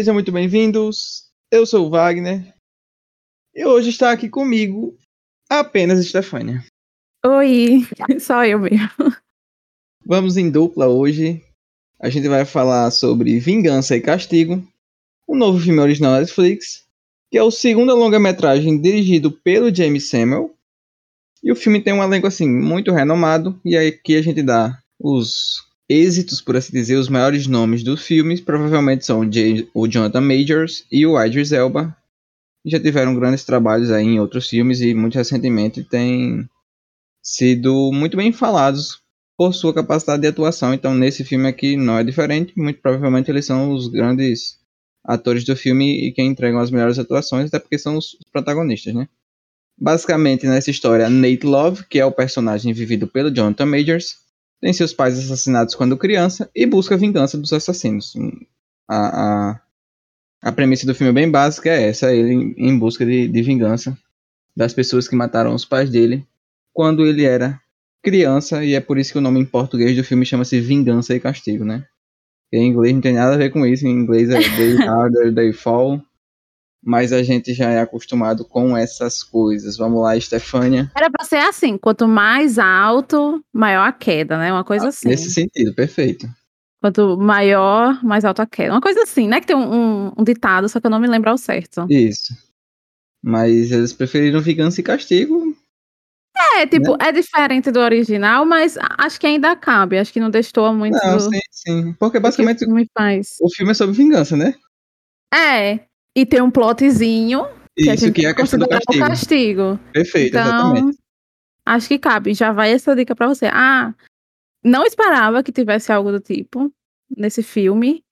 Sejam muito bem-vindos. Eu sou o Wagner. E hoje está aqui comigo apenas Stefânia. Oi, só eu mesmo. Vamos em dupla hoje. A gente vai falar sobre Vingança e Castigo, um novo filme original da Netflix, que é o segundo longa-metragem dirigido pelo James Samuel. E o filme tem um elenco assim muito renomado e aqui a gente dá os êxitos, por assim dizer, os maiores nomes dos filmes provavelmente são o Jonathan Majors e o Idris Elba. Já tiveram grandes trabalhos aí em outros filmes e muito recentemente têm sido muito bem falados por sua capacidade de atuação. Então nesse filme aqui não é diferente, muito provavelmente eles são os grandes atores do filme e quem entregam as melhores atuações, até porque são os protagonistas, né? Basicamente nessa história, Nate Love, que é o personagem vivido pelo Jonathan Majors, tem seus pais assassinados quando criança e busca a vingança dos assassinos. A, a, a premissa do filme é bem básica, é essa, ele em busca de, de vingança das pessoas que mataram os pais dele quando ele era criança, e é por isso que o nome em português do filme chama-se Vingança e Castigo, né? Em inglês não tem nada a ver com isso, em inglês é Day Harder, Day Fall, mas a gente já é acostumado com essas coisas. Vamos lá, Estefânia. Era pra ser assim, quanto mais alto, maior a queda, né? Uma coisa ah, assim. Nesse sentido, perfeito. Quanto maior, mais alta a queda. Uma coisa assim, né? Que tem um, um, um, ditado, só que eu não me lembro ao certo. Isso. Mas eles preferiram vingança e castigo. É, tipo, né? é diferente do original, mas acho que ainda cabe. Acho que não destoa muito. Não, do... sim, sim. Porque basicamente o filme, faz. o filme é sobre vingança, né? É, e tem um plotzinho que Isso, a gente que é a questão do castigo. castigo. Perfeito, então, exatamente. Acho que cabe. Já vai essa dica para você. Ah, não esperava que tivesse algo do tipo nesse filme.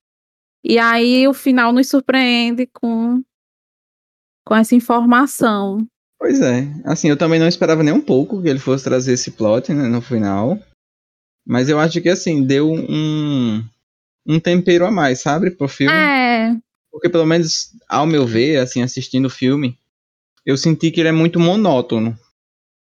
E aí o final nos surpreende com, com essa informação. Pois é. Assim, eu também não esperava nem um pouco que ele fosse trazer esse plot né, no final. Mas eu acho que, assim, deu um, um tempero a mais, sabe, pro filme. É. Porque pelo menos, ao meu ver, assim, assistindo o filme, eu senti que ele é muito monótono.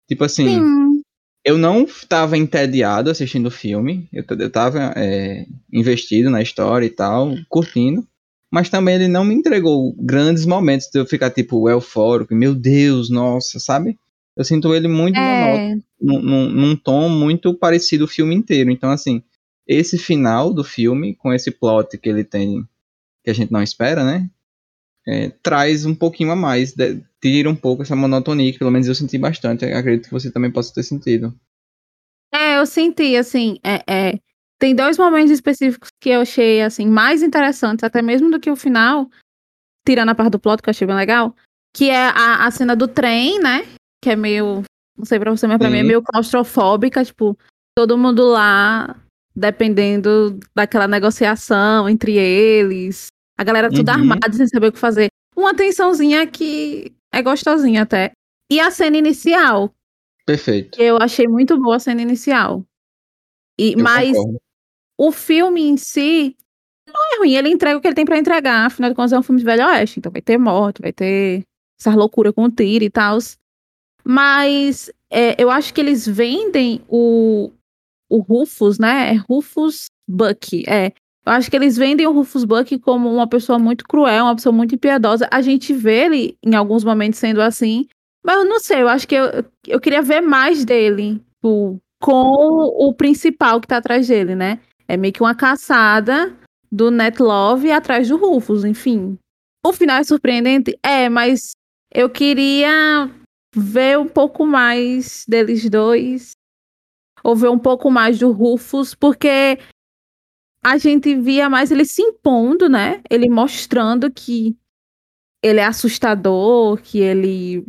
Tipo assim, Sim. eu não estava entediado assistindo o filme, eu, eu tava é, investido na história e tal, curtindo. Mas também ele não me entregou grandes momentos de eu ficar, tipo, eufórico, meu Deus, nossa, sabe? Eu sinto ele muito é. monótono, num, num, tom muito parecido o filme inteiro. Então, assim, esse final do filme, com esse plot que ele tem que a gente não espera, né? É, traz um pouquinho a mais, de, tira um pouco essa monotonia, que pelo menos eu senti bastante. acredito que você também possa ter sentido. É, eu senti, assim, é, é, tem dois momentos específicos que eu achei, assim, mais interessantes, até mesmo do que o final, tirando a parte do plot, que eu achei bem legal, que é a, a cena do trem, né? Que é meio, não sei pra você, mas pra Sim. mim é meio claustrofóbica, tipo, todo mundo lá dependendo daquela negociação entre eles. A galera tudo uhum. armada, sem saber o que fazer. Uma tensãozinha que é gostosinha até. E a cena inicial. Perfeito. Eu achei muito boa a cena inicial. E, mas concordo. o filme em si não é ruim. Ele entrega o que ele tem para entregar. Afinal de contas, é um filme de Velho Oeste. Então vai ter morte, vai ter essa loucura com o tiro e tal. Mas é, eu acho que eles vendem o, o Rufus, né? É Rufus Buck, é. Eu acho que eles vendem o Rufus Buck como uma pessoa muito cruel, uma pessoa muito impiedosa. A gente vê ele em alguns momentos sendo assim, mas eu não sei, eu acho que eu, eu queria ver mais dele tipo, com o principal que tá atrás dele, né? É meio que uma caçada do Net Love atrás do Rufus, enfim. O final é surpreendente? É, mas eu queria ver um pouco mais deles dois ou ver um pouco mais do Rufus, porque a gente via mais ele se impondo, né? Ele mostrando que ele é assustador, que ele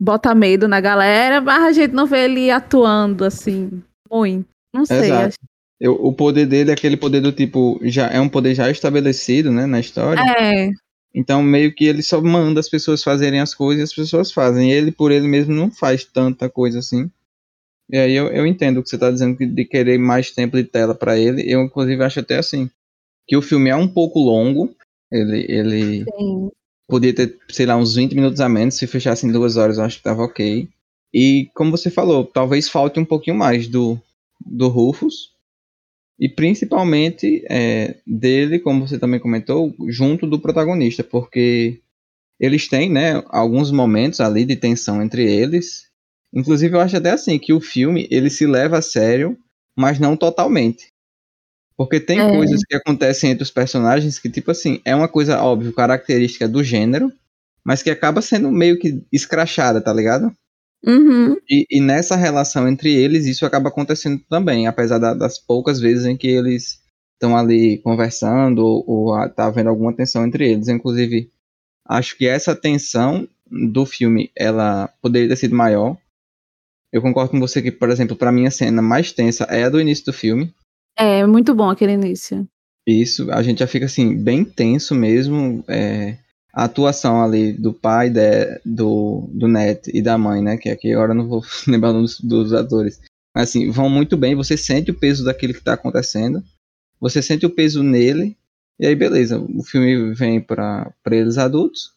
bota medo na galera, mas a gente não vê ele atuando assim muito. Não sei. Exato. Acho... Eu, o poder dele é aquele poder do tipo, já é um poder já estabelecido, né, na história. É. Então meio que ele só manda as pessoas fazerem as coisas e as pessoas fazem. Ele por ele mesmo não faz tanta coisa assim. E aí eu, eu entendo o que você está dizendo de querer mais tempo de tela para ele. Eu, inclusive, acho até assim que o filme é um pouco longo. Ele, ele podia ter, sei lá, uns 20 minutos a menos. Se fechasse em duas horas, eu acho que tava ok. E como você falou, talvez falte um pouquinho mais do, do Rufus. E principalmente é, dele, como você também comentou, junto do protagonista, porque eles têm, né, alguns momentos ali de tensão entre eles. Inclusive, eu acho até assim que o filme ele se leva a sério, mas não totalmente. Porque tem é. coisas que acontecem entre os personagens que, tipo assim, é uma coisa, óbvio, característica do gênero, mas que acaba sendo meio que escrachada, tá ligado? Uhum. E, e, nessa relação entre eles, isso acaba acontecendo também, apesar da, das poucas vezes em que eles estão ali conversando ou, ou tá havendo alguma tensão entre eles. Inclusive, acho que essa tensão do filme, ela poderia ter sido maior. Eu concordo com você que, por exemplo, para mim a cena mais tensa é a do início do filme. É, muito bom aquele início. Isso, a gente já fica assim, bem tenso mesmo. É, a atuação ali do pai de, do, do Net e da mãe, né? Que aqui agora eu não vou lembrar dos, dos atores. Mas assim, vão muito bem, você sente o peso daquilo que está acontecendo, você sente o peso nele, e aí beleza, o filme vem para eles adultos,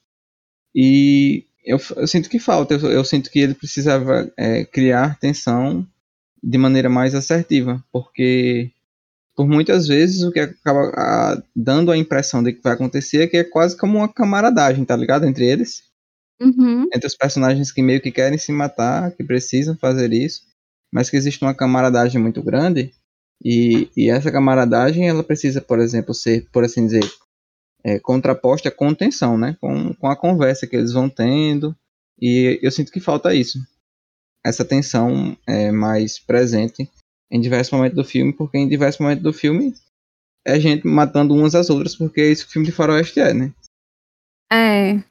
e eu, eu sinto que falta, eu, eu sinto que ele precisava é, criar tensão de maneira mais assertiva, porque por muitas vezes o que acaba a, dando a impressão de que vai acontecer é que é quase como uma camaradagem, tá ligado? Entre eles. Uhum. Entre os personagens que meio que querem se matar, que precisam fazer isso, mas que existe uma camaradagem muito grande. E, e essa camaradagem, ela precisa, por exemplo, ser, por assim dizer, é, contraposta com tensão, né? Com, com a conversa que eles vão tendo. E eu sinto que falta isso. Essa tensão é, mais presente em diversos momentos do filme, porque em diversos momentos do filme é gente matando umas às outras, porque é isso que o filme de faroeste é, né? É.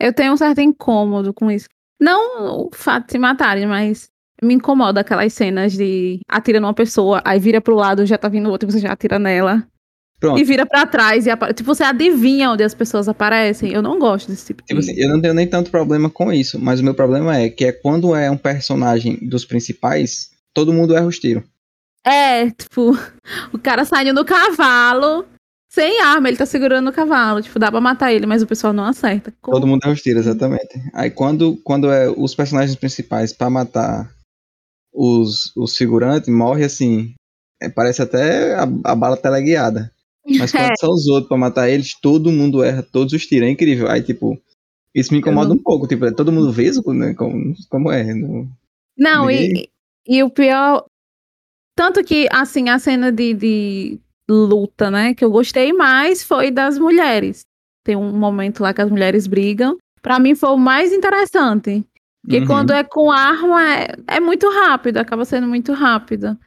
Eu tenho um certo incômodo com isso. Não o fato de se matarem, mas me incomoda aquelas cenas de atira numa pessoa, aí vira pro lado, já tá vindo outro, você já atira nela. Pronto. E vira para trás e tipo, você adivinha onde as pessoas aparecem. Eu não gosto desse tipo, tipo de. Assim, eu não tenho nem tanto problema com isso, mas o meu problema é que é quando é um personagem dos principais, todo mundo erra os tiros. É, tipo, o cara saindo do cavalo, sem arma, ele tá segurando o cavalo. Tipo, dá pra matar ele, mas o pessoal não acerta. Como? Todo mundo erra os tiros, exatamente. Aí quando, quando é os personagens principais para matar os, os figurantes, morre assim. É, parece até a, a bala teleguiada. Mas quando são os outros pra matar eles, todo mundo erra todos os tiros. É incrível. Aí, tipo, isso me incomoda não... um pouco. Tipo, é todo mundo vesgo, né? Como, como é. No... Não, e, e o pior. Tanto que, assim, a cena de, de luta, né, que eu gostei mais foi das mulheres. Tem um momento lá que as mulheres brigam. Para mim foi o mais interessante. Porque uhum. quando é com arma é, é muito rápido, acaba sendo muito rápido.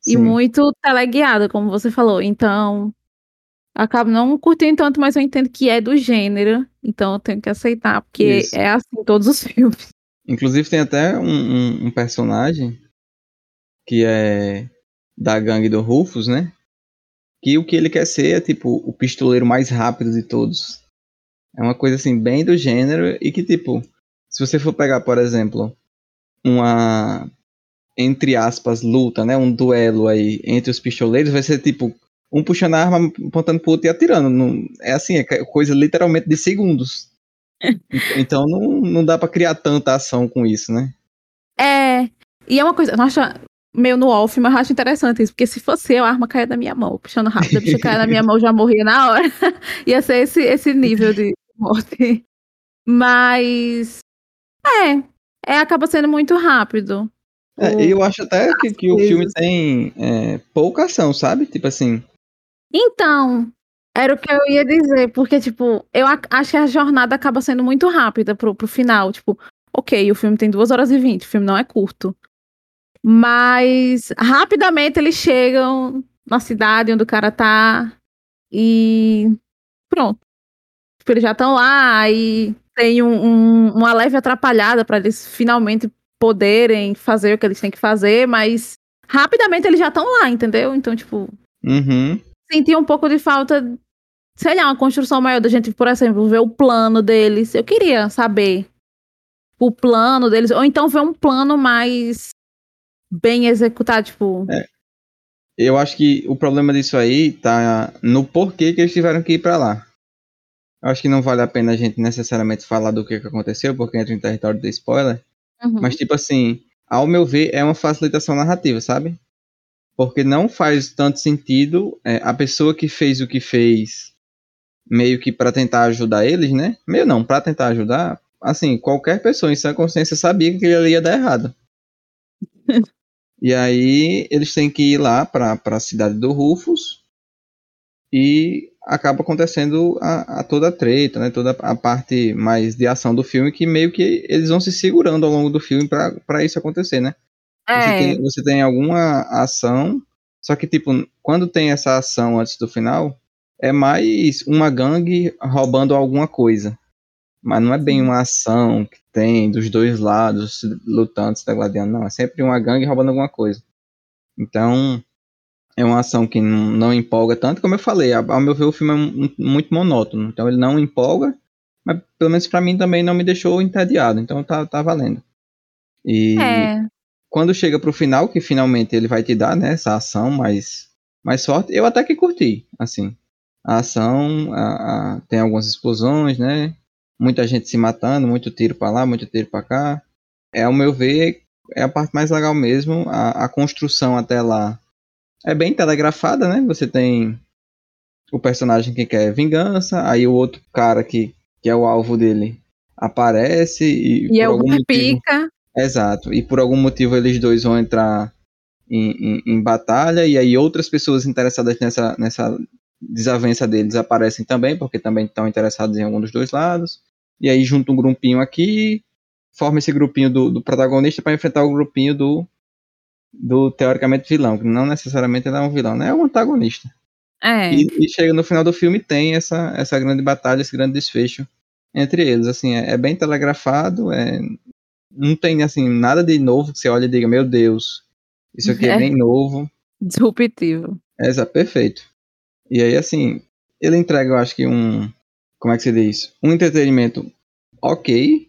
Sim. E muito teleguiada, como você falou. Então, acabo não curtindo tanto, mas eu entendo que é do gênero. Então eu tenho que aceitar, porque Isso. é assim todos os filmes. Inclusive tem até um, um, um personagem que é da gangue do Rufus, né? Que o que ele quer ser é tipo o pistoleiro mais rápido de todos. É uma coisa assim bem do gênero e que tipo, se você for pegar, por exemplo, uma entre aspas luta, né, um duelo aí entre os pistoleiros, vai ser tipo um puxando a arma, apontando pro outro e atirando. Não, é assim, é coisa literalmente de segundos. então não, não dá para criar tanta ação com isso, né? É. E é uma coisa, nossa, meio no off, mas eu acho interessante isso, porque se fosse eu, a arma caia da minha mão, puxando rápido, a bicha caia da minha mão, já morria na hora. Ia ser esse, esse nível de morte. Mas é, é acaba sendo muito rápido. É, eu acho até que, que o filme tem é, pouca ação, sabe? Tipo assim. Então, era o que eu ia dizer, porque, tipo, eu acho que a jornada acaba sendo muito rápida pro, pro final. Tipo, ok, o filme tem 2 horas e 20, o filme não é curto. Mas rapidamente eles chegam na cidade onde o cara tá e pronto. Tipo, eles já estão lá e tem um, um, uma leve atrapalhada para eles finalmente poderem fazer o que eles têm que fazer, mas rapidamente eles já estão lá, entendeu? Então, tipo, uhum. Senti um pouco de falta, sei lá, uma construção maior da gente, por exemplo, ver o plano deles. Eu queria saber o plano deles, ou então ver um plano mais bem executado, tipo. É. Eu acho que o problema disso aí tá no porquê que eles tiveram que ir para lá. Eu acho que não vale a pena a gente necessariamente falar do que, que aconteceu, porque entra em território de spoiler. Uhum. Mas, tipo assim, ao meu ver, é uma facilitação narrativa, sabe? Porque não faz tanto sentido é, a pessoa que fez o que fez meio que para tentar ajudar eles, né? Meio não, para tentar ajudar, assim, qualquer pessoa em sua consciência sabia que ele ia dar errado. e aí eles têm que ir lá para a cidade do Rufus e acaba acontecendo a, a, toda a treta, né? Toda a parte mais de ação do filme que meio que eles vão se segurando ao longo do filme para isso acontecer, né? É. Você, tem, você tem alguma ação, só que tipo, quando tem essa ação antes do final, é mais uma gangue roubando alguma coisa. Mas não é bem uma ação que tem dos dois lados lutando, se gladiando, não. É sempre uma gangue roubando alguma coisa. Então, é uma ação que não, não empolga tanto, como eu falei, ao meu ver o filme é muito monótono, então ele não empolga, mas pelo menos para mim também não me deixou entediado, então tá, tá valendo. E é. Quando chega pro final, que finalmente ele vai te dar, né, essa ação mais, mais forte, eu até que curti, assim. A ação, a, a, tem algumas explosões, né, muita gente se matando, muito tiro para lá, muito tiro para cá. É, ao meu ver, é a parte mais legal mesmo, a, a construção até lá é bem telegrafada, né? Você tem o personagem que quer vingança, aí o outro cara que, que é o alvo dele aparece e, e por é algum motivo, pica. Exato. E por algum motivo eles dois vão entrar em, em, em, batalha e aí outras pessoas interessadas nessa, nessa desavença deles aparecem também, porque também estão interessados em algum dos dois lados. E aí junta um grupinho aqui, forma esse grupinho do, do protagonista para enfrentar o grupinho do, do teoricamente vilão, que não necessariamente ele é um vilão, né? É um antagonista. É. E, e, chega no final do filme tem essa, essa grande batalha, esse grande desfecho entre eles. Assim, é, é, bem telegrafado, é, não tem assim nada de novo que você olha e diga, meu Deus, isso aqui é, é bem novo. Disruptivo. É, exato, perfeito. E aí, assim, ele entrega, eu acho que um. Como é que se diz? Um entretenimento ok,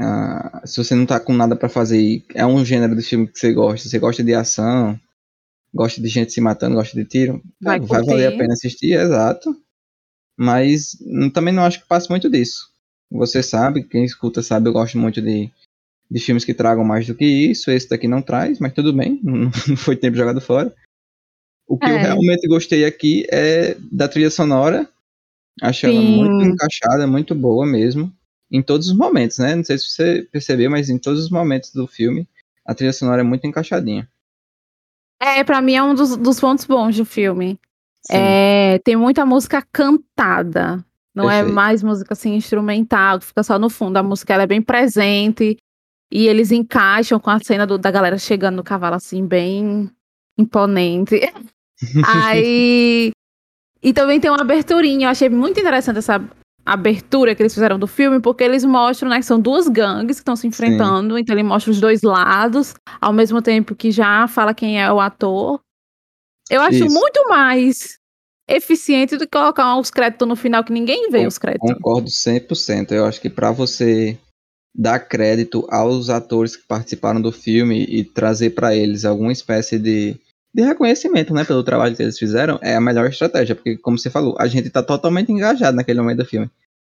Uh, se você não tá com nada para fazer, é um gênero de filme que você gosta, você gosta de ação, gosta de gente se matando, gosta de tiro, vai, vai valer a pena assistir, exato. Mas também não acho que passe muito disso. Você sabe, quem escuta sabe, eu gosto muito de, de filmes que tragam mais do que isso. Esse daqui não traz, mas tudo bem, não foi tempo jogado fora. O que é. eu realmente gostei aqui é da trilha sonora. Achei ela muito encaixada, muito boa mesmo em todos os momentos, né? Não sei se você percebeu, mas em todos os momentos do filme, a trilha sonora é muito encaixadinha. É, para mim é um dos, dos, pontos bons do filme. É, tem muita música cantada. Não é Perfeito. é mais música assim instrumental, que fica só no fundo. A música é bem presente. E eles encaixam com a cena do, da galera chegando no cavalo, assim, bem imponente. Aí. E também tem uma aberturinha. Eu achei muito interessante essa abertura que eles fizeram do filme, porque eles mostram, né, que são duas gangues que estão se enfrentando, Sim. então ele mostra os dois lados, ao mesmo tempo que já fala quem é o ator. Eu acho Isso. muito mais eficiente do que colocar os créditos no final que ninguém vê os créditos. Concordo 100%. Eu acho que para você dar crédito aos atores que participaram do filme e trazer para eles alguma espécie de de reconhecimento, né, pelo trabalho que eles fizeram, é a melhor estratégia, porque, como você falou, a gente tá totalmente engajado naquele momento do filme.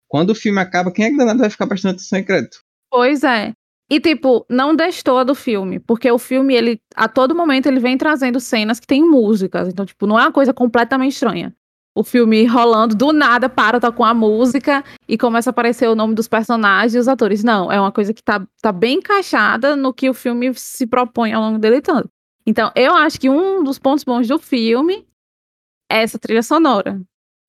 Quando o filme acaba, quem é que vai ficar prestando atenção em crédito? Pois é. E, tipo, não destoa do filme, porque o filme, ele, a todo momento, ele vem trazendo cenas que tem músicas, então, tipo, não é uma coisa completamente estranha. O filme rolando, do nada, para, tá com a música e começa a aparecer o nome dos personagens e os atores. Não, é uma coisa que tá, tá bem encaixada no que o filme se propõe ao longo dele tanto. Então, eu acho que um dos pontos bons do filme é essa trilha sonora.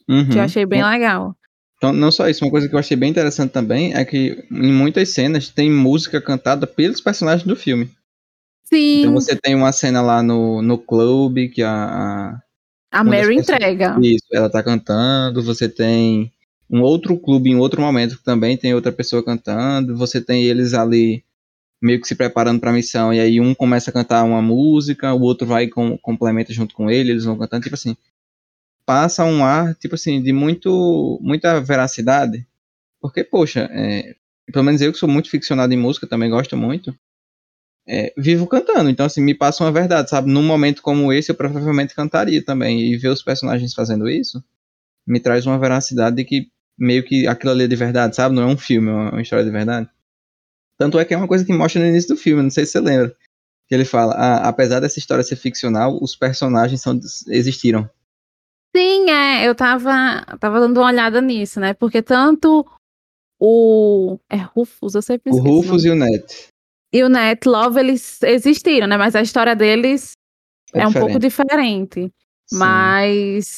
Uhum. Que eu achei bem legal. Então, não só isso, uma coisa que eu achei bem interessante também é que em muitas cenas tem música cantada pelos personagens do filme. Sim. Então você tem uma cena lá no, no clube que a. A, a Mary entrega. Isso, ela tá cantando. Você tem um outro clube em outro momento que também tem outra pessoa cantando. Você tem eles ali meio que se preparando para a missão, e aí um começa a cantar uma música, o outro vai e com, complementa junto com ele, eles vão cantando, tipo assim, passa um ar, tipo assim, de muito, muita veracidade, porque, poxa, é, pelo menos eu que sou muito ficcionado em música, também gosto muito, é, vivo cantando, então assim, me passa uma verdade, sabe, num momento como esse eu provavelmente cantaria também, e ver os personagens fazendo isso, me traz uma veracidade de que meio que aquilo ali é de verdade, sabe, não é um filme, é uma história de verdade. Tanto é que é uma coisa que mostra no início do filme, não sei se você lembra. Que ele fala, ah, apesar dessa história ser ficcional, os personagens são, existiram. Sim, é, eu tava, tava dando uma olhada nisso, né? Porque tanto o. É Rufus, eu sempre O Rufus e o Net. E o Net Love, eles existiram, né? Mas a história deles é, é um pouco diferente. Sim. Mas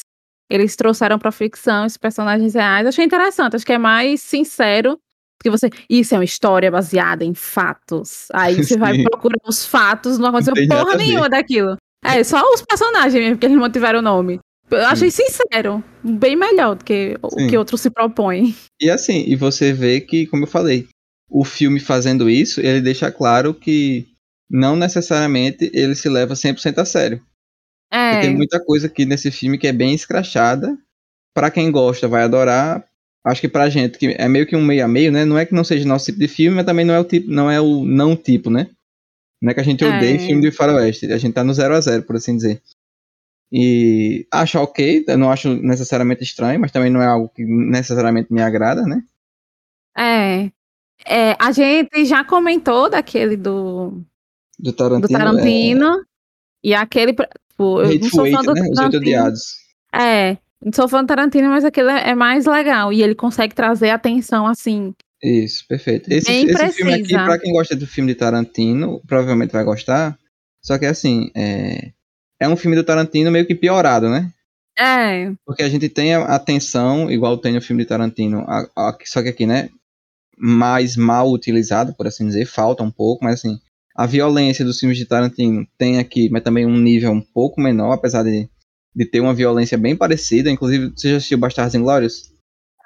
eles trouxeram pra ficção esses personagens reais. Achei interessante, acho que é mais sincero que você. Isso é uma história baseada em fatos. Aí você Sim. vai procurar os fatos, não aconteceu não porra nenhuma daquilo. É, só os personagens mesmo, que eles mantiveram o nome. Eu achei Sim. sincero, bem melhor do que Sim. o que outros se propõem. E assim, e você vê que, como eu falei, o filme fazendo isso, ele deixa claro que não necessariamente ele se leva 100% a sério. É. tem muita coisa aqui nesse filme que é bem escrachada. Para quem gosta, vai adorar. Acho que pra gente, que é meio que um meio a meio, né? Não é que não seja nosso tipo de filme, mas também não é o tipo, não é o não tipo, né? Não é que a gente odeie é. filme de faroeste, a gente tá no zero a zero, por assim dizer. E acho ok, eu não acho necessariamente estranho, mas também não é algo que necessariamente me agrada, né? É. é a gente já comentou daquele do. Do Tarantino. Do Tarantino. É... E aquele. Tipo, eu não sou fã do né? Tarantino. É, não sou fã do Tarantino, mas aquele é mais legal. E ele consegue trazer atenção assim. Isso, perfeito. Esse, esse filme aqui, pra quem gosta do filme de Tarantino, provavelmente vai gostar. Só que assim, é, é um filme do Tarantino meio que piorado, né? É. Porque a gente tem a atenção, igual tem no filme de Tarantino, a, a, só que aqui, né? Mais mal utilizado, por assim dizer, falta um pouco, mas assim, a violência dos filmes de Tarantino tem aqui, mas também um nível um pouco menor, apesar de, de ter uma violência bem parecida. Inclusive, você já assistiu Bastardos Inglórios?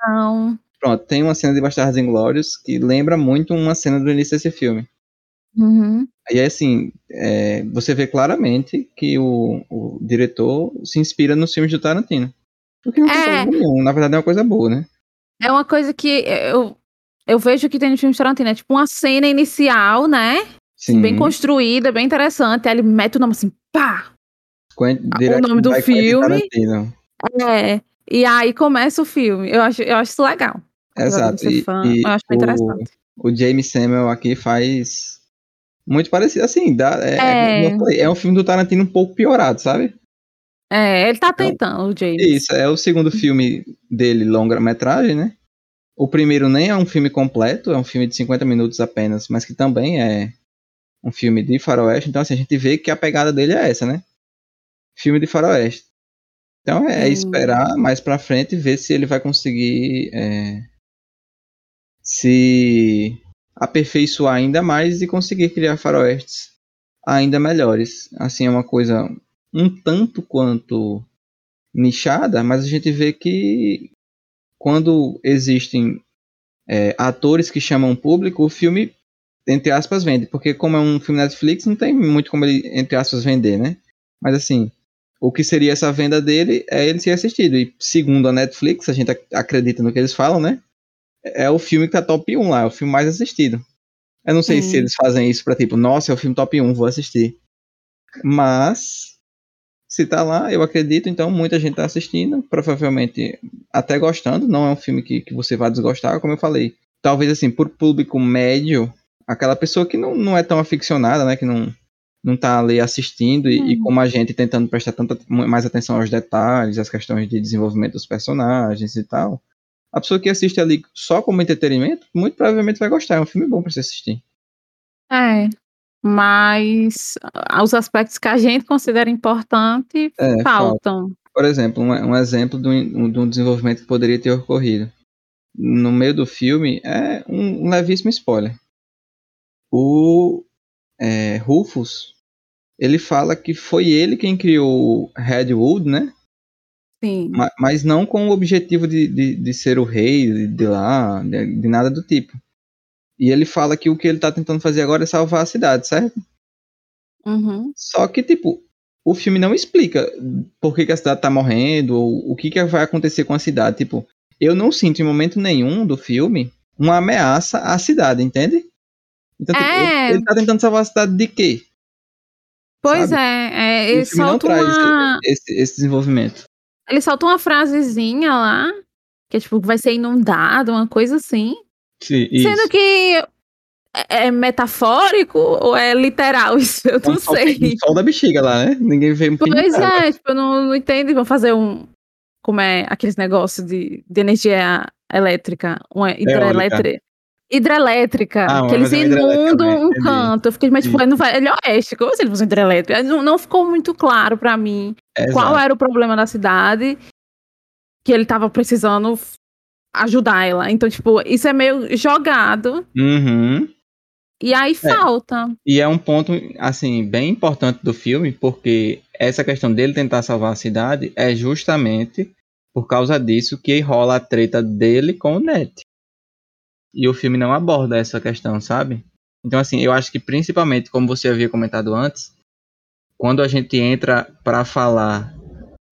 Não. Pronto, tem uma cena de Bastardos Inglórios que lembra muito uma cena do início desse filme. Uhum. E assim, é, você vê claramente que o, o, diretor se inspira nos filmes do Tarantino. O que não é nenhum, na verdade é uma coisa boa, né? É uma coisa que eu, eu vejo que tem no filme do Tarantino, é tipo uma cena inicial, né? Sim. Bem construída, bem interessante. Aí ele mete o nome assim, pá! o nome do filme. É. E aí começa o filme. Eu acho, eu acho isso legal. Exato. E, fã, e eu acho bem interessante. O James Samuel aqui faz muito parecido. Assim, dá, é, é... É, falei, é um filme do Tarantino um pouco piorado, sabe? É, ele tá então, tentando, o James. Isso, é o segundo filme dele, longa-metragem, né? O primeiro nem é um filme completo, é um filme de 50 minutos apenas, mas que também é um filme de faroeste, então assim, a gente vê que a pegada dele é essa, né? Filme de faroeste. Então é hum. esperar mais pra frente e ver se ele vai conseguir é, se aperfeiçoar ainda mais e conseguir criar faroestes ainda melhores. Assim, é uma coisa um tanto quanto nichada, mas a gente vê que quando existem é, atores que chamam público, o filme entre aspas, vende. Porque como é um filme Netflix, não tem muito como ele, entre aspas, vender, né? Mas assim, o que seria essa venda dele é ele ser assistido. E segundo a Netflix, a gente acredita no que eles falam, né? É o filme que tá top 1 lá, é o filme mais assistido. Eu não sei hum. se eles fazem isso pra tipo, nossa, é o filme top 1, vou assistir. Mas, se tá lá, eu acredito, então muita gente tá assistindo, provavelmente até gostando. Não é um filme que, que você vai desgostar, como eu falei. Talvez assim, por público médio, aquela pessoa que não, não é tão aficionada, né? Que não, não tá ali assistindo e, e, uhum. como a gente tentando prestar tanta mais atenção aos detalhes, às questões de desenvolvimento dos personagens e tal. A pessoa que assiste ali só como entretenimento, muito provavelmente vai gostar. É um filme bom para se assistir. É, mas os aspectos que a gente considera importante é, faltam. Falta. Por exemplo, um, um exemplo de um, de um desenvolvimento que poderia ter ocorrido. No meio do filme é um, um levíssimo spoiler o é, Rufus, ele fala que foi ele quem criou Redwood, né? Sim. Mas, mas não com o objetivo de, de, de ser o rei de lá, de, de, nada do tipo. E ele fala que o que ele tá tentando fazer agora é salvar a cidade, certo? Uhum. Só que, tipo, o filme não explica por que, que a cidade tá morrendo, ou o que, que vai acontecer com a cidade. Tipo, eu não sinto em momento nenhum do filme uma ameaça à cidade, entende? Então, tipo, é... ele, ele tá tentando salvar a cidade de quê? Pois Sabe? é, é ele solta uma... esse, esse, desenvolvimento. Ele solta uma frasezinha lá, que é tipo, vai ser inundado, uma coisa assim. Sim, Sendo que é, é metafórico ou é literal isso? Eu não sei. O sol da bexiga lá, né? Ninguém vê um Pois é, tipo, eu não, não entendo. Vão fazer um. Como é aqueles negócios de, de energia elétrica, uma hidrelétrica. Hidrelétrica, ah, que eles inundam um canto. Eu fiquei, mas tipo, não vai. Ele é oeste, como assim eles usam hidrelétrica? Não, não ficou muito claro para mim qual era o problema da cidade que ele tava precisando ajudar ela. Então, tipo, isso é meio jogado. Uhum. E aí é. falta. E é um ponto, assim, bem importante do filme, porque essa questão dele tentar salvar a cidade é justamente por causa disso que rola a treta dele com o Ned. E o filme não aborda essa questão, sabe? Então, assim, eu acho que principalmente, como você havia comentado antes, quando a gente entra para falar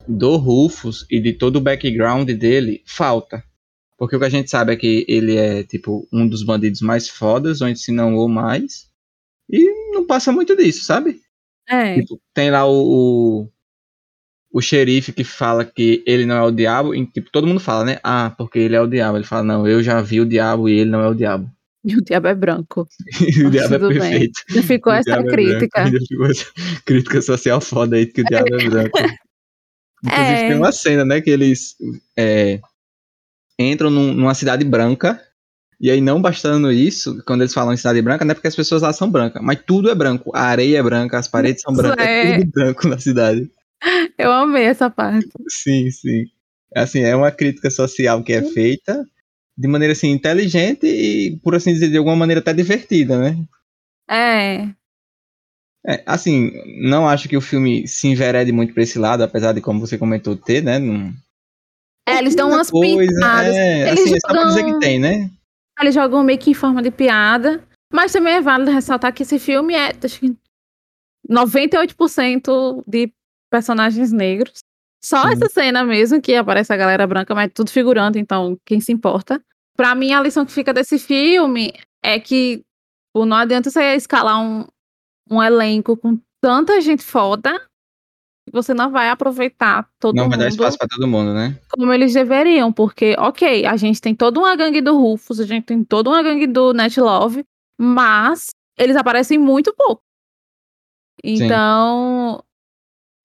do Rufus e de todo o background dele, falta. Porque o que a gente sabe é que ele é, tipo, um dos bandidos mais fodas, ou se não o mais. E não passa muito disso, sabe? É. Tipo, tem lá o, o, o, xerife que fala que ele não é o diabo. E, tipo, todo mundo fala, né? Ah, porque ele é o diabo. Ele fala, não, eu já vi o diabo e ele não é o diabo. E o diabo é branco. o diabo é perfeito. Já ficou essa é crítica. É ficou essa crítica social foda aí que o diabo é branco. Inclusive é. tem uma cena, né, que eles é, entram num, numa cidade branca. E aí, não bastando isso, quando eles falam em cidade branca, não é porque as pessoas lá são brancas, mas tudo é branco. A areia é branca, as paredes são brancas, é, é tudo branco na cidade. Eu amei essa parte. Sim, sim. Assim, é uma crítica social que é feita de maneira assim inteligente e, por assim dizer, de alguma maneira até divertida, né? É. é assim, não acho que o filme se enverede muito para esse lado, apesar de, como você comentou, ter, né? Num, é, eles dão umas coisa, piadas. É, eles assim, jogam... só pra dizer que tem, né? Eles jogam meio que em forma de piada. Mas também é válido ressaltar que esse filme é acho que 98% de personagens negros. Só Sim. essa cena mesmo que aparece a galera branca, mas tudo figurante, então quem se importa. Pra mim, a lição que fica desse filme é que pô, não adianta você escalar um, um elenco com tanta gente foda você não vai aproveitar todo não mundo. Não vai dar espaço para todo mundo, né? Como eles deveriam, porque, ok, a gente tem toda uma gangue do Rufus, a gente tem toda uma gangue do Net Love, mas eles aparecem muito pouco. Então,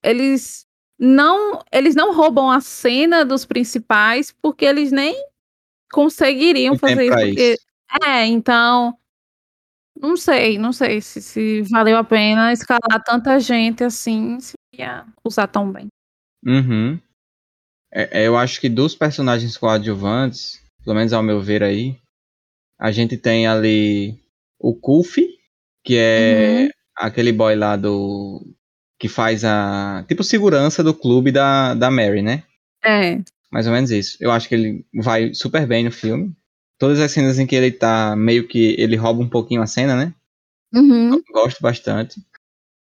Sim. eles não eles não roubam a cena dos principais porque eles nem conseguiriam fazer isso, porque, isso. É, então não sei, não sei se, se valeu a pena escalar tanta gente assim, se ia usar tão bem. Uhum. É, é, eu acho que dos personagens coadjuvantes, pelo menos ao meu ver aí, a gente tem ali o Kufi, que é uhum. aquele boy lá do. que faz a. tipo segurança do clube da, da Mary, né? É. Mais ou menos isso. Eu acho que ele vai super bem no filme. Todas as cenas em que ele tá meio que. ele rouba um pouquinho a cena, né? Uhum. Gosto bastante.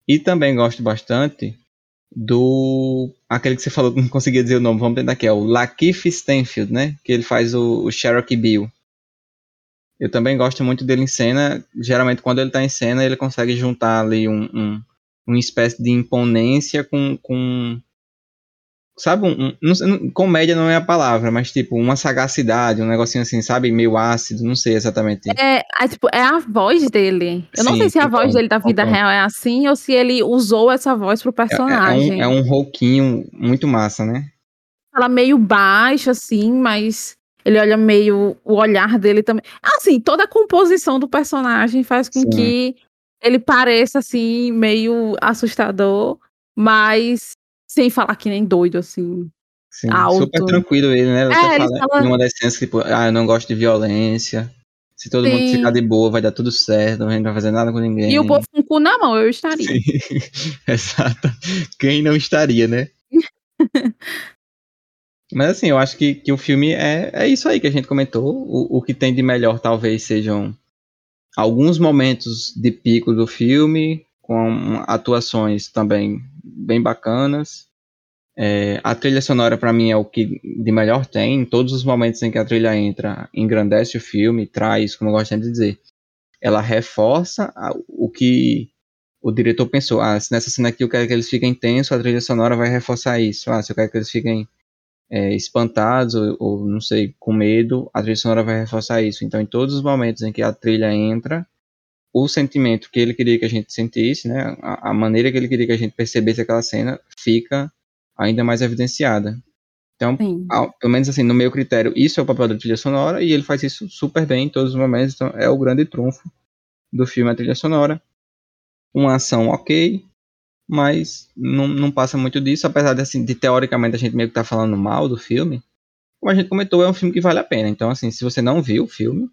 E também gosto bastante do. aquele que você falou que não conseguia dizer o nome, vamos tentar aqui, é o Lakeith Stanfield, né? Que ele faz o, o Cherokee Bill. Eu também gosto muito dele em cena. Geralmente, quando ele tá em cena, ele consegue juntar ali um, um uma espécie de imponência com, com sabe, um, um, comédia não é a palavra, mas tipo, uma sagacidade, um negocinho assim, sabe, meio ácido, não sei exatamente. É, é, tipo, é a voz dele. Eu Sim, não sei se a voz dele da vida real é assim ou se ele usou essa voz pro personagem. É, é um, é um rouquinho muito massa, né? Fala meio baixo, assim, mas ele olha meio. O olhar dele também. Assim, toda a composição do personagem faz com Sim. que ele pareça, assim, meio assustador, mas sem falar que nem doido, assim. Sim, alto. super tranquilo ele, né? Ele é, fala fala... numa das cenas, tipo, ah, eu não gosto de violência. Se todo Sim. mundo ficar de boa, vai dar tudo certo, a gente não vai fazer nada com ninguém. E o povo com o cu na mão, eu estaria. Sim, exato. Quem não estaria, né? Mas assim, eu acho que, que o filme é, é isso aí que a gente comentou. O, o que tem de melhor talvez sejam alguns momentos de pico do filme, com atuações também bem bacanas. É, a trilha sonora para mim é o que de melhor tem. Em todos os momentos em que a trilha entra, engrandece o filme, traz, como eu gosto de dizer, ela reforça o que o diretor pensou. Ah, se nessa cena aqui eu quero que eles fiquem tensos, a trilha sonora vai reforçar isso. Ah, se eu quero que eles fiquem é, espantados ou, ou, não sei, com medo, a trilha sonora vai reforçar isso. Então, em todos os momentos em que a trilha entra, o sentimento que ele queria que a gente sentisse, né, a, a, maneira que ele queria que a gente percebesse aquela cena fica ainda mais evidenciada. Então, ao, pelo menos assim, no meu critério, isso é o papel da trilha sonora e ele faz isso super bem em todos os momentos, então é o grande trunfo do filme a trilha sonora. Uma ação ok, mas não, não passa muito disso, apesar de, assim, de teoricamente a gente meio que tá falando mal do filme. Como a gente comentou, é um filme que vale a pena. Então, assim, se você não viu o filme,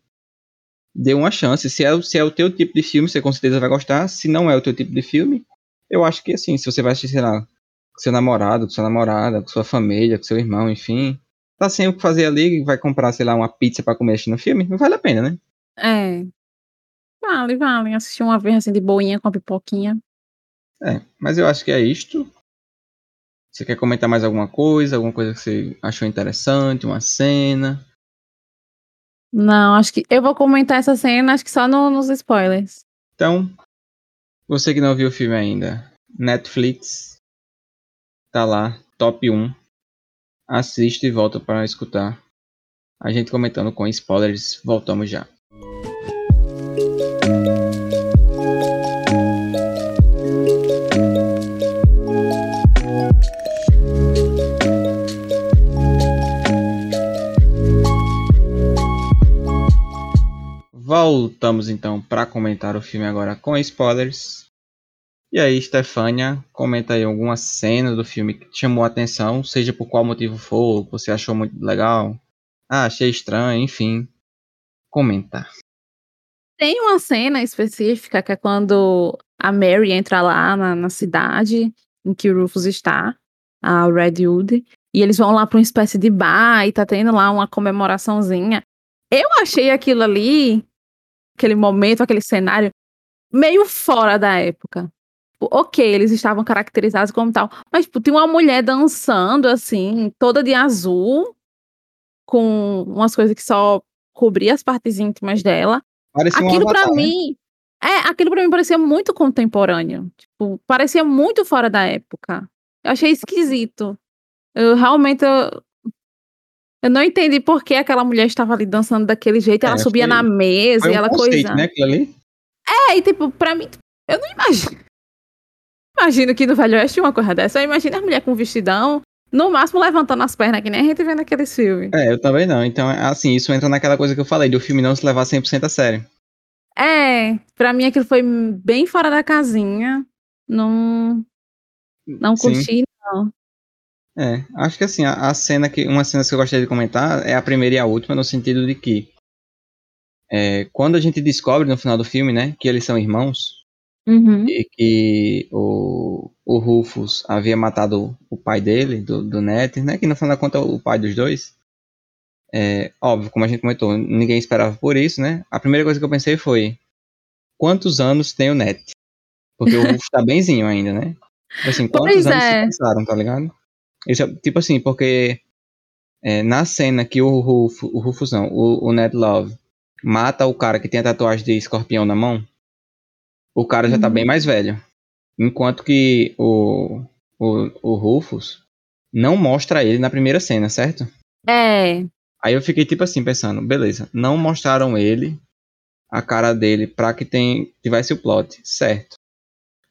dê uma chance. Se é, se é o teu tipo de filme, você com certeza vai gostar. Se não é o teu tipo de filme, eu acho que assim, se você vai assistir, sei lá, com seu namorado, com sua namorada, com sua família, com seu irmão, enfim, tá sem o que fazer ali, vai comprar, sei lá, uma pizza para comer no filme, não vale a pena, né? É. Vale, vale. Assistir uma vez assim de boinha com a pipoquinha. É, mas eu acho que é isto. Você quer comentar mais alguma coisa? Alguma coisa que você achou interessante? Uma cena? Não, acho que eu vou comentar essa cena, acho que só no, nos spoilers. Então, você que não viu o filme ainda, Netflix tá lá, top 1. Assiste e volta para escutar. A gente comentando com spoilers, voltamos já. Voltamos então para comentar o filme agora com spoilers. E aí, Stefania, comenta aí alguma cena do filme que te chamou a atenção, seja por qual motivo for, você achou muito legal, ah, achei estranho, enfim. Comentar. Tem uma cena específica que é quando a Mary entra lá na, na cidade em que o Rufus está, a Redwood, e eles vão lá para uma espécie de bar e tá tendo lá uma comemoraçãozinha. Eu achei aquilo ali aquele momento, aquele cenário, meio fora da época. Tipo, ok, eles estavam caracterizados como tal, mas tipo, tinha uma mulher dançando assim, toda de azul, com umas coisas que só cobria as partes íntimas dela. Parecia aquilo um para né? mim, é, aquilo para mim parecia muito contemporâneo, tipo, parecia muito fora da época. Eu achei esquisito. Eu realmente eu, eu não entendi por que aquela mulher estava ali dançando daquele jeito. É, ela subia na mesa e ela coisa. Né, ali? É, e tipo, pra mim, eu não imagino. Imagino que no Velho Oeste uma coisa dessa. Eu imagino a mulher com vestidão, no máximo levantando as pernas, que nem a gente vê naqueles filmes. É, eu também não. Então, assim, isso entra naquela coisa que eu falei, do filme não se levar 100% a sério. É, pra mim aquilo foi bem fora da casinha. Não. Não curti, Sim. não. É, acho que assim, a, a, cena que. Uma cena que eu gostaria de comentar é a primeira e a última, no sentido de que é, quando a gente descobre no final do filme, né, que eles são irmãos, uhum. e que o, o Rufus havia matado o pai dele, do, do Ned, né, que no final da conta é o pai dos dois. É, óbvio, como a gente comentou, ninguém esperava por isso, né? A primeira coisa que eu pensei foi: quantos anos tem o Ned? Porque o Rufus tá benzinho ainda, né? Assim, quantos pois anos é. se passaram, tá ligado? Isso é, tipo assim, porque é, na cena que o, Rufus, o Rufus não, o, o Ned Love mata o cara que tem a tatuagem de escorpião na mão, o cara já tá bem uhum. mais velho. Enquanto que o, o, o Rufus não mostra ele na primeira cena, certo? É. Aí eu fiquei tipo assim, pensando, beleza, não mostraram ele, a cara dele, pra que tem, tivesse o plot, certo.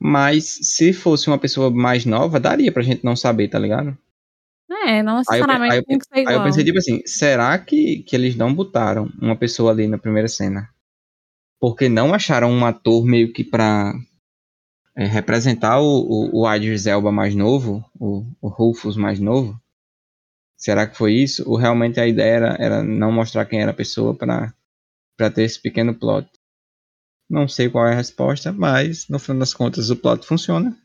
Mas se fosse uma pessoa mais nova, daria pra gente não saber, tá ligado? É, não necessariamente aí eu, tem que ser igual. Aí eu pensei, tipo assim, será que, que eles não botaram uma pessoa ali na primeira cena? Porque não acharam um ator meio que pra é, representar o, o, o Idris Elba mais novo, o, o Rufus mais novo? Será que foi isso? Ou realmente a ideia era, era não mostrar quem era a pessoa pra, pra ter esse pequeno plot? Não sei qual é a resposta, mas no final das contas o plot funciona.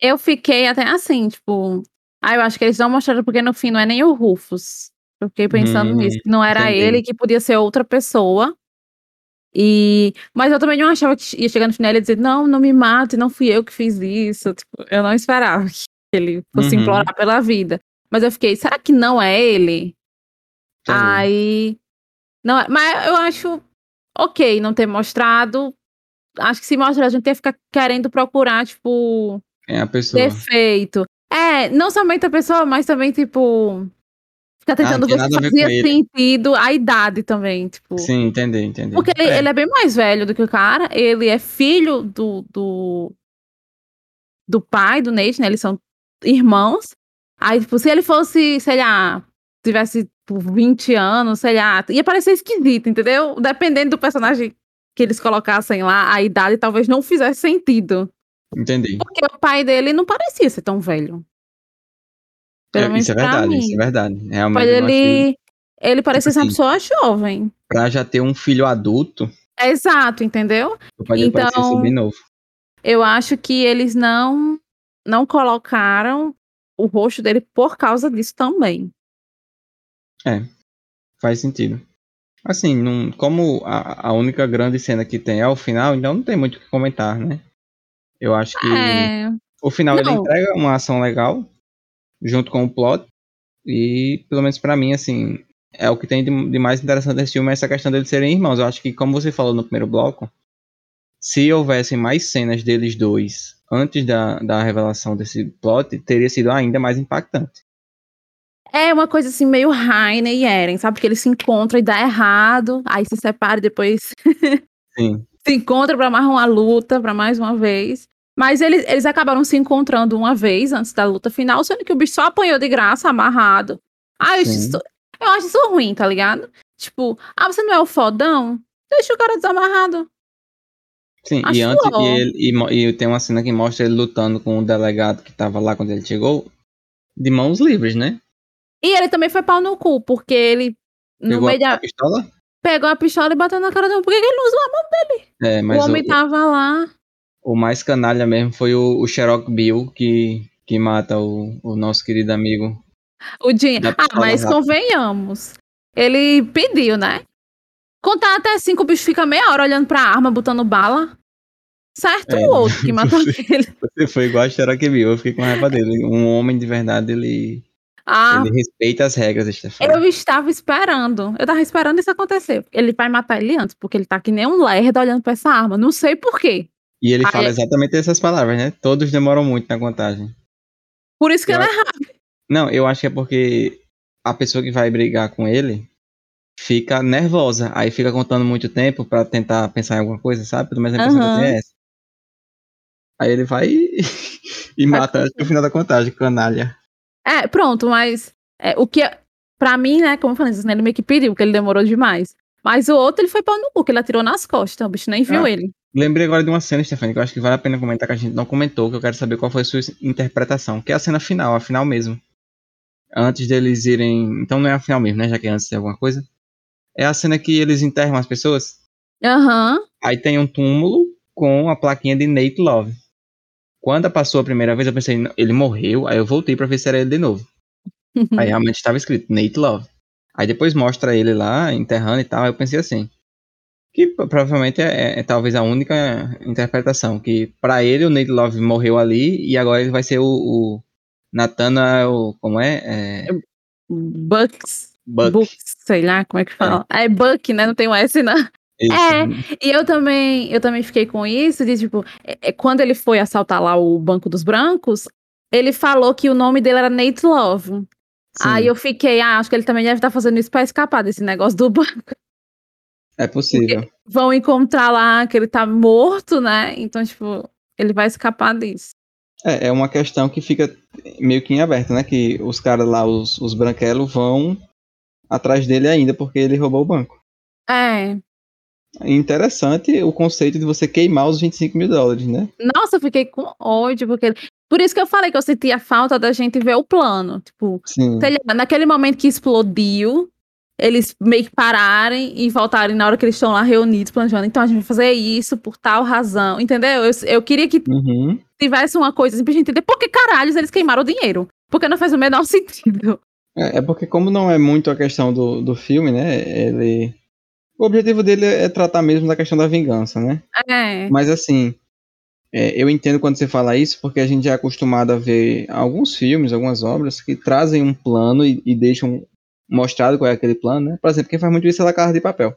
Eu fiquei até assim, tipo, ah, eu acho que eles não mostraram porque no fim não é nem o Rufus. Eu fiquei pensando hum, nisso, que não era entendi. ele, que podia ser outra pessoa. E, mas eu também não achava que ia chegar no final e dizer, não, não me mate, não fui eu que fiz isso. Tipo, eu não esperava que ele fosse uhum. implorar pela vida. Mas eu fiquei, será que não é ele? Entendi. Aí. Não, é, mas eu acho ok não ter mostrado. Acho que se mostrar, a gente ia ficar querendo procurar, tipo. Quem é a pessoa? Defeito. É, não somente a pessoa, mas também, tipo, Fica tentando ah, ver se fazia sentido a idade também, tipo. Sim, entendi, entendi. Porque ele é. ele é bem mais velho do que o cara, ele é filho do, do, do pai do Nate, né? Eles são irmãos. Aí, tipo, se ele fosse, sei lá, tivesse por 20 anos, sei lá, ia parecer esquisito, entendeu? Dependendo do personagem que eles colocassem lá, a idade talvez não fizesse sentido. Entendi. Porque o pai dele não parecia ser tão velho. Pelo é, isso é verdade, mim. isso é verdade. Realmente. ele, ele parecia tipo ser uma assim, pessoa jovem. Pra já ter um filho adulto. Exato, entendeu? O pai então, ser bem novo. Eu acho que eles não não colocaram o rosto dele por causa disso também. É, faz sentido. Assim, não, como a, a única grande cena que tem é o final, então não tem muito o que comentar, né? Eu acho que é... o final não. ele entrega uma ação legal, junto com o plot, e pelo menos para mim, assim, é o que tem de, de, mais interessante nesse filme, é essa questão deles serem irmãos. Eu acho que, como você falou no primeiro bloco, se houvessem mais cenas deles dois antes da, da revelação desse plot, teria sido ainda mais impactante. É uma coisa assim, meio Heine e Eren, sabe? Porque eles se encontram e dá errado, aí se separam e depois Sim. se encontram para mais uma luta, para mais uma vez. Mas eles, eles acabaram se encontrando uma vez antes da luta final, sendo que o bicho só apanhou de graça, amarrado. Ah, eu acho, isso, eu acho isso ruim, tá ligado? Tipo, ah, você não é o fodão? Deixa o cara desamarrado. Sim, acho e antes e, ele, e, e, tem uma cena que mostra ele lutando com o delegado que tava lá quando ele chegou, de mãos livres, né? E ele também foi pau no cu, porque ele. No Pegou meio a, da... pistola? Pegou a pistola e bateu na cara do Por que ele não usou a mão dele? É, mas o homem o, tava lá. O mais canalha mesmo foi o, o Sherlock Bill que, que mata o, o nosso querido amigo. O Jim. Ah, mas rápida. convenhamos. Ele pediu, né? Contar até cinco, o bicho fica meia hora olhando pra arma, botando bala. Certo é, o outro que matou ele. Você foi igual a Sherlock Bill, eu fiquei com raiva dele. Um homem de verdade, ele ah, ele respeita as regras, Stefano. Eu estava esperando. Eu estava esperando isso acontecer. Ele vai matar ele antes, porque ele tá que nem um lerdo olhando pra essa arma. Não sei porquê. E ele Aí, fala exatamente essas palavras, né? Todos demoram muito na contagem. Por isso que eu ele é rápido. Não, eu acho que é porque a pessoa que vai brigar com ele fica nervosa. Aí fica contando muito tempo para tentar pensar em alguma coisa, sabe? Pelo menos a impressão uhum. que eu tenho é essa. Aí ele vai e, e mata no final da contagem, canalha. É, pronto, mas é, o que. Pra mim, né, como eu falei, ele meio que pediu, porque ele demorou demais. Mas o outro, ele foi pau no cu, que ele atirou nas costas, o bicho nem viu ah, ele. Lembrei agora de uma cena, Stefania, que eu acho que vale a pena comentar, que a gente não comentou, que eu quero saber qual foi a sua interpretação, que é a cena final, a final mesmo. Antes deles irem. Então não é a final mesmo, né? Já que é antes de alguma coisa. É a cena que eles enterram as pessoas. Aham. Uhum. Aí tem um túmulo com a plaquinha de Nate Love. Quando passou a primeira vez, eu pensei, ele morreu. Aí eu voltei pra ver se era ele de novo. aí realmente estava escrito Nate Love. Aí depois mostra ele lá, enterrando e tal. Aí eu pensei assim. Que provavelmente é, é, é talvez a única interpretação. Que para ele o Nate Love morreu ali e agora ele vai ser o, o Nathaniel. Como é? é... Bucks. Buck. Bucks, sei lá como é que fala. É, é Buck, né? Não tem um S, não. Isso. É, e eu também, eu também fiquei com isso, de tipo, é, é, quando ele foi assaltar lá o Banco dos Brancos, ele falou que o nome dele era Nate Love. Sim. Aí eu fiquei, ah, acho que ele também deve estar fazendo isso para escapar desse negócio do banco. É possível. Porque vão encontrar lá que ele tá morto, né? Então, tipo, ele vai escapar disso. É, é uma questão que fica meio que em aberto, né? Que os caras lá, os, os branquelos, vão atrás dele ainda porque ele roubou o banco. É. Interessante o conceito de você queimar os 25 mil dólares, né? Nossa, eu fiquei com ódio, porque. Por isso que eu falei que eu sentia falta da gente ver o plano. Tipo, naquele momento que explodiu, eles meio que pararem e voltarem na hora que eles estão lá reunidos, planejando. Então a gente vai fazer isso por tal razão, entendeu? Eu, eu queria que uhum. tivesse uma coisa assim pra gente entender por que caralhos eles queimaram o dinheiro. Porque não faz o menor sentido. É, é porque, como não é muito a questão do, do filme, né? Ele o objetivo dele é tratar mesmo da questão da vingança, né? É. Mas assim, é, eu entendo quando você fala isso, porque a gente é acostumado a ver alguns filmes, algumas obras que trazem um plano e, e deixam mostrado qual é aquele plano, né? Por exemplo, quem faz muito isso é a Casa de Papel.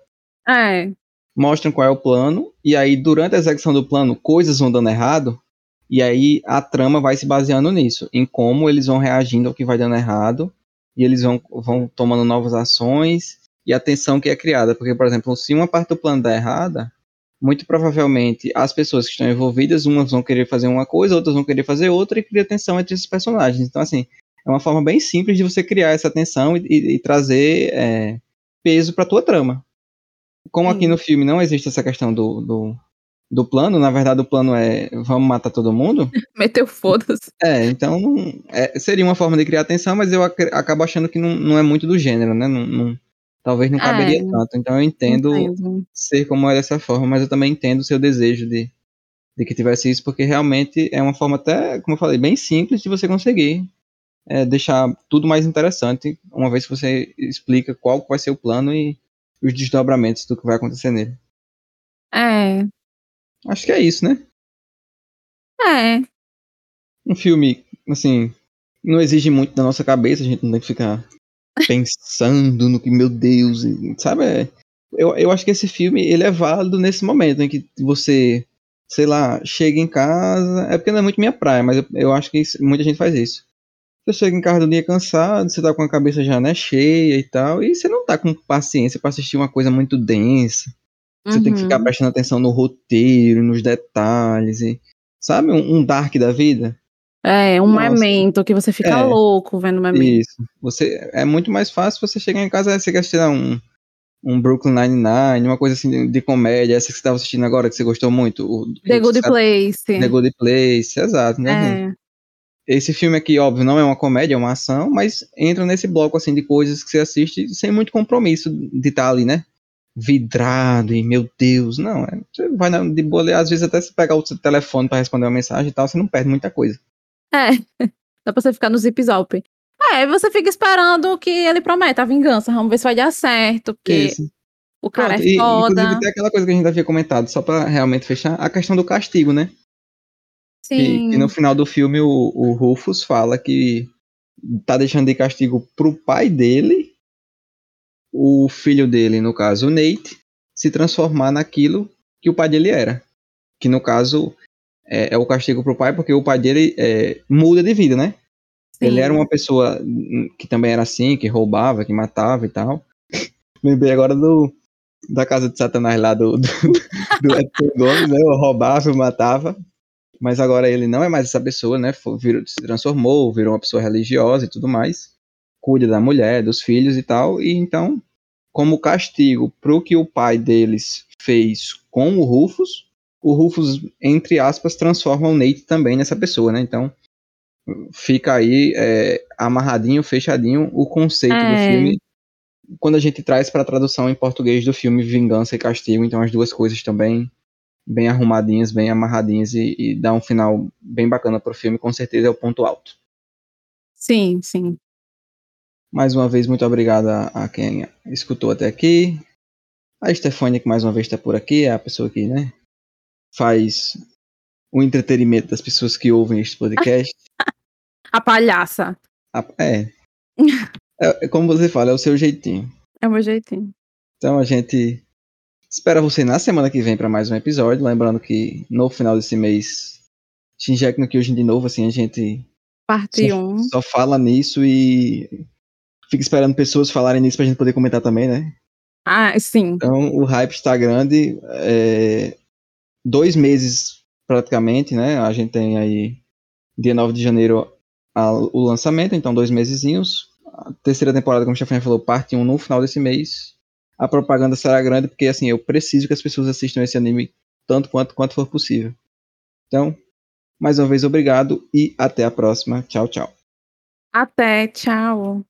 É. Mostram qual é o plano, e aí durante a execução do plano, coisas vão dando errado, e aí a trama vai se baseando nisso, em como eles vão reagindo ao que vai dando errado, e eles vão, vão tomando novas ações e a tensão que é criada. Porque, por exemplo, se uma parte do plano dá errada, muito provavelmente as pessoas que estão envolvidas, umas vão querer fazer uma coisa, outras vão querer fazer outra, e cria tensão entre esses personagens. Então, assim, é uma forma bem simples de você criar essa tensão e, e, e trazer é, peso para tua trama. Como aqui no filme não existe essa questão do, do, do, plano, na verdade o plano é vamos matar todo mundo. Meteu foda-se. É, então é, seria uma forma de criar tensão, mas eu ac acabo achando que não, não é muito do gênero, né? Não, não talvez não caberia é, tanto. Então eu entendo, entendo, ser como é dessa forma, mas eu também entendo o seu desejo de, de que tivesse isso, porque realmente é uma forma até, como eu falei, bem simples de você conseguir é, deixar tudo mais interessante, uma vez que você explica qual vai ser o plano e os desdobramentos do que vai acontecer nele. É. Acho que é isso, né? É. Um filme, assim, não exige muito da nossa cabeça, a gente não tem que ficar pensando no que, meu Deus, sabe? É, eu, eu acho que esse filme, ele é válido nesse momento em que você, sei lá, chega em casa, é porque não é muito minha praia, mas eu, eu acho que muita gente faz isso. Você chega em casa do dia cansado, você tá com a cabeça já né, cheia e tal, e você não tá com paciência para assistir uma coisa muito densa. Você uhum. tem que ficar uhum. prestando atenção no roteiro, nos detalhes, e, sabe? Um, um dark da vida. É, um Nossa. memento que você fica é, louco vendo memento. Isso. Você, é muito mais fácil você chegar em casa e você quer assistir um, um Brooklyn Nine-Nine, uma coisa assim de, de, comédia, essa que você estava assistindo agora, que você gostou muito. O, The Good Place. The Good Place, exato. Né? É. Esse filme aqui, óbvio, não é uma comédia, é uma ação, mas entra nesse bloco assim de coisas que você assiste sem muito compromisso de estar tá ali, né? Vidrado e meu Deus, não, é, você vai de boa, às vezes até se pegar o seu telefone para responder uma mensagem e tal, você não perde muita coisa. É, dá pra você ficar no zip zop. É, você fica esperando o que ele promete, a vingança, vamos ver se vai dar certo, porque Isso. o cara Pronto, é foda. E, inclusive tem aquela coisa que a gente havia comentado, só pra realmente fechar, a questão do castigo, né? Sim. Que, no final do filme o, o Rufus fala que tá deixando de castigo pro pai dele, o filho dele, no caso o Nate, se transformar naquilo que o pai dele era. Que no caso é, é o castigo pro pai, porque o pai dele é, muda de vida, né? Sim. Ele era uma pessoa que também era assim, que roubava, que matava e tal. Lembrei agora do, da casa de Satanás lá do, do, do Edson Gomes, né? Eu roubava, matava. Mas agora ele não é mais essa pessoa, né? Virou, se transformou, virou uma pessoa religiosa e tudo mais. Cuida da mulher, dos filhos e tal. E então, como castigo pro que o pai deles fez com o Rufus, o Rufus, entre aspas, transforma o Nate também nessa pessoa, né? Então, fica aí é, amarradinho, fechadinho o conceito é. do filme quando a gente traz para a tradução em português do filme Vingança e Castigo, então as duas coisas também bem arrumadinhas, bem amarradinhas e, e dá um final bem bacana pro filme, com certeza é o ponto alto. Sim, sim. Mais uma vez, muito obrigado a, a quem escutou até aqui. A Stefania, que mais uma vez está por aqui, é a pessoa que, né, faz o entretenimento das pessoas que ouvem este podcast. a palhaça. A, é. é. é. Como você fala, é o seu jeitinho. É o meu jeitinho. Então a gente Espero você na semana que vem para mais um episódio. Lembrando que no final desse mês, Shinjek no Kyojin de novo, assim, a gente. Parte 1. Um. Só fala nisso e fica esperando pessoas falarem nisso pra gente poder comentar também, né? Ah, sim. Então o hype está grande. É... Dois meses praticamente, né? A gente tem aí dia 9 de janeiro a, o lançamento, então dois mesezinhos. A terceira temporada, como o Stefania falou, parte 1 no final desse mês a propaganda será grande, porque assim, eu preciso que as pessoas assistam esse anime tanto quanto, quanto for possível. Então, mais uma vez, obrigado e até a próxima. Tchau, tchau. Até, tchau.